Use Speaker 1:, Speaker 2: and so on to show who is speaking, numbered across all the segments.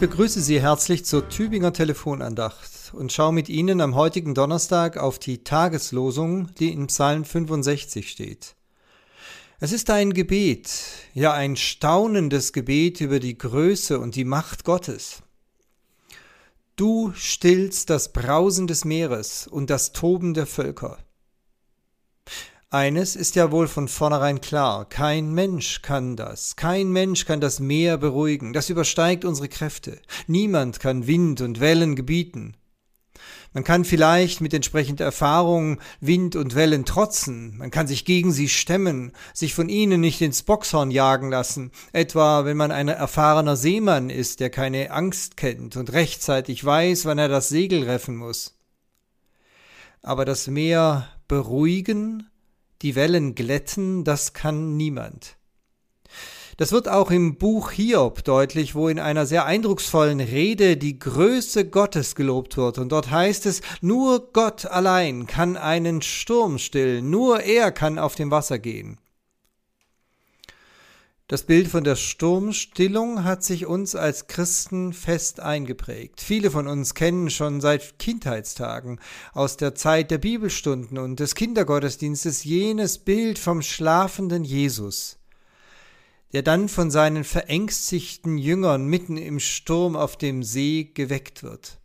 Speaker 1: begrüße Sie herzlich zur Tübinger Telefonandacht und schaue mit Ihnen am heutigen Donnerstag auf die Tageslosung, die in Psalm 65 steht. Es ist ein Gebet, ja ein staunendes Gebet über die Größe und die Macht Gottes. Du stillst das Brausen des Meeres und das Toben der Völker. Eines ist ja wohl von vornherein klar, kein Mensch kann das, kein Mensch kann das Meer beruhigen, das übersteigt unsere Kräfte, niemand kann Wind und Wellen gebieten. Man kann vielleicht mit entsprechender Erfahrung Wind und Wellen trotzen, man kann sich gegen sie stemmen, sich von ihnen nicht ins Boxhorn jagen lassen, etwa wenn man ein erfahrener Seemann ist, der keine Angst kennt und rechtzeitig weiß, wann er das Segel reffen muss. Aber das Meer beruhigen, die Wellen glätten, das kann niemand. Das wird auch im Buch Hiob deutlich, wo in einer sehr eindrucksvollen Rede die Größe Gottes gelobt wird. Und dort heißt es, nur Gott allein kann einen Sturm stillen, nur er kann auf dem Wasser gehen. Das Bild von der Sturmstillung hat sich uns als Christen fest eingeprägt. Viele von uns kennen schon seit Kindheitstagen aus der Zeit der Bibelstunden und des Kindergottesdienstes jenes Bild vom schlafenden Jesus, der dann von seinen verängstigten Jüngern mitten im Sturm auf dem See geweckt wird.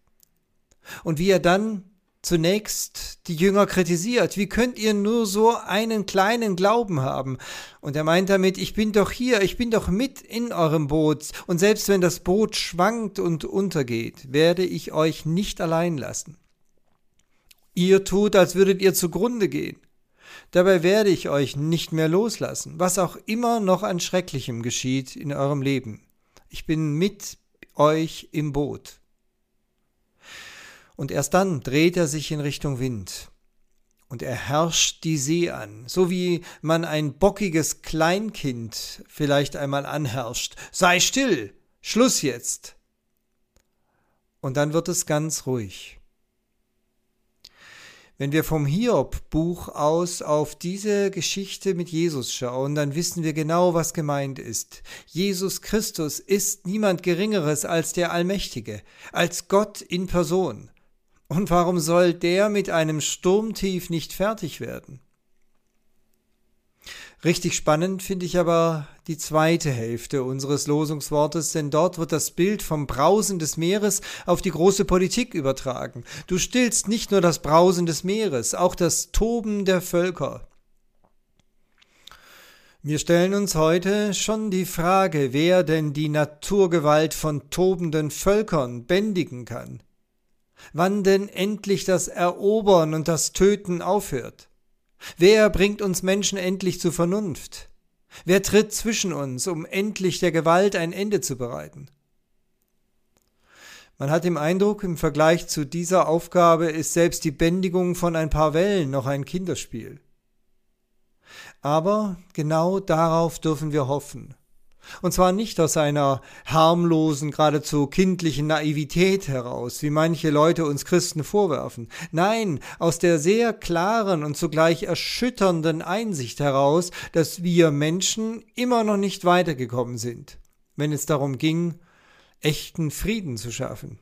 Speaker 1: Und wie er dann zunächst die Jünger kritisiert. Wie könnt ihr nur so einen kleinen Glauben haben? Und er meint damit, ich bin doch hier, ich bin doch mit in eurem Boot, und selbst wenn das Boot schwankt und untergeht, werde ich euch nicht allein lassen. Ihr tut, als würdet ihr zugrunde gehen. Dabei werde ich euch nicht mehr loslassen, was auch immer noch an Schrecklichem geschieht in eurem Leben. Ich bin mit euch im Boot und erst dann dreht er sich in Richtung Wind. Und er herrscht die See an, so wie man ein bockiges Kleinkind vielleicht einmal anherrscht. Sei still, Schluss jetzt. Und dann wird es ganz ruhig. Wenn wir vom Hiob-Buch aus auf diese Geschichte mit Jesus schauen, dann wissen wir genau, was gemeint ist. Jesus Christus ist niemand Geringeres als der Allmächtige, als Gott in Person. Und warum soll der mit einem Sturmtief nicht fertig werden? Richtig spannend finde ich aber die zweite Hälfte unseres Losungswortes, denn dort wird das Bild vom Brausen des Meeres auf die große Politik übertragen. Du stillst nicht nur das Brausen des Meeres, auch das Toben der Völker. Wir stellen uns heute schon die Frage, wer denn die Naturgewalt von tobenden Völkern bändigen kann wann denn endlich das Erobern und das Töten aufhört? Wer bringt uns Menschen endlich zur Vernunft? Wer tritt zwischen uns, um endlich der Gewalt ein Ende zu bereiten? Man hat den Eindruck, im Vergleich zu dieser Aufgabe ist selbst die Bändigung von ein paar Wellen noch ein Kinderspiel. Aber genau darauf dürfen wir hoffen. Und zwar nicht aus einer harmlosen, geradezu kindlichen Naivität heraus, wie manche Leute uns Christen vorwerfen. Nein, aus der sehr klaren und zugleich erschütternden Einsicht heraus, dass wir Menschen immer noch nicht weitergekommen sind, wenn es darum ging, echten Frieden zu schaffen.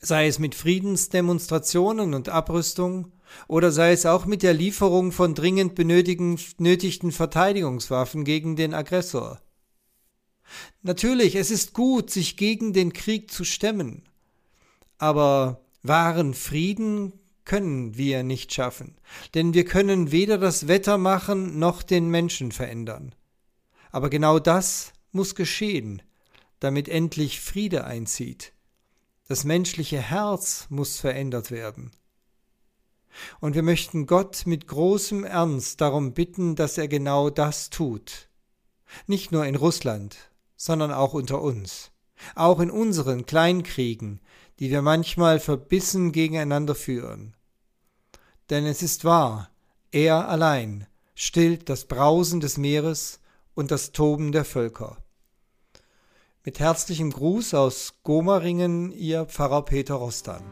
Speaker 1: Sei es mit Friedensdemonstrationen und Abrüstung, oder sei es auch mit der Lieferung von dringend benötigten Verteidigungswaffen gegen den Aggressor. Natürlich, es ist gut, sich gegen den Krieg zu stemmen, aber wahren Frieden können wir nicht schaffen, denn wir können weder das Wetter machen noch den Menschen verändern. Aber genau das muss geschehen, damit endlich Friede einzieht. Das menschliche Herz muss verändert werden. Und wir möchten Gott mit großem Ernst darum bitten, dass er genau das tut. Nicht nur in Russland, sondern auch unter uns, auch in unseren Kleinkriegen, die wir manchmal verbissen gegeneinander führen. Denn es ist wahr, er allein stillt das Brausen des Meeres und das Toben der Völker. Mit herzlichem Gruß aus Gomaringen, Ihr Pfarrer Peter Rostan.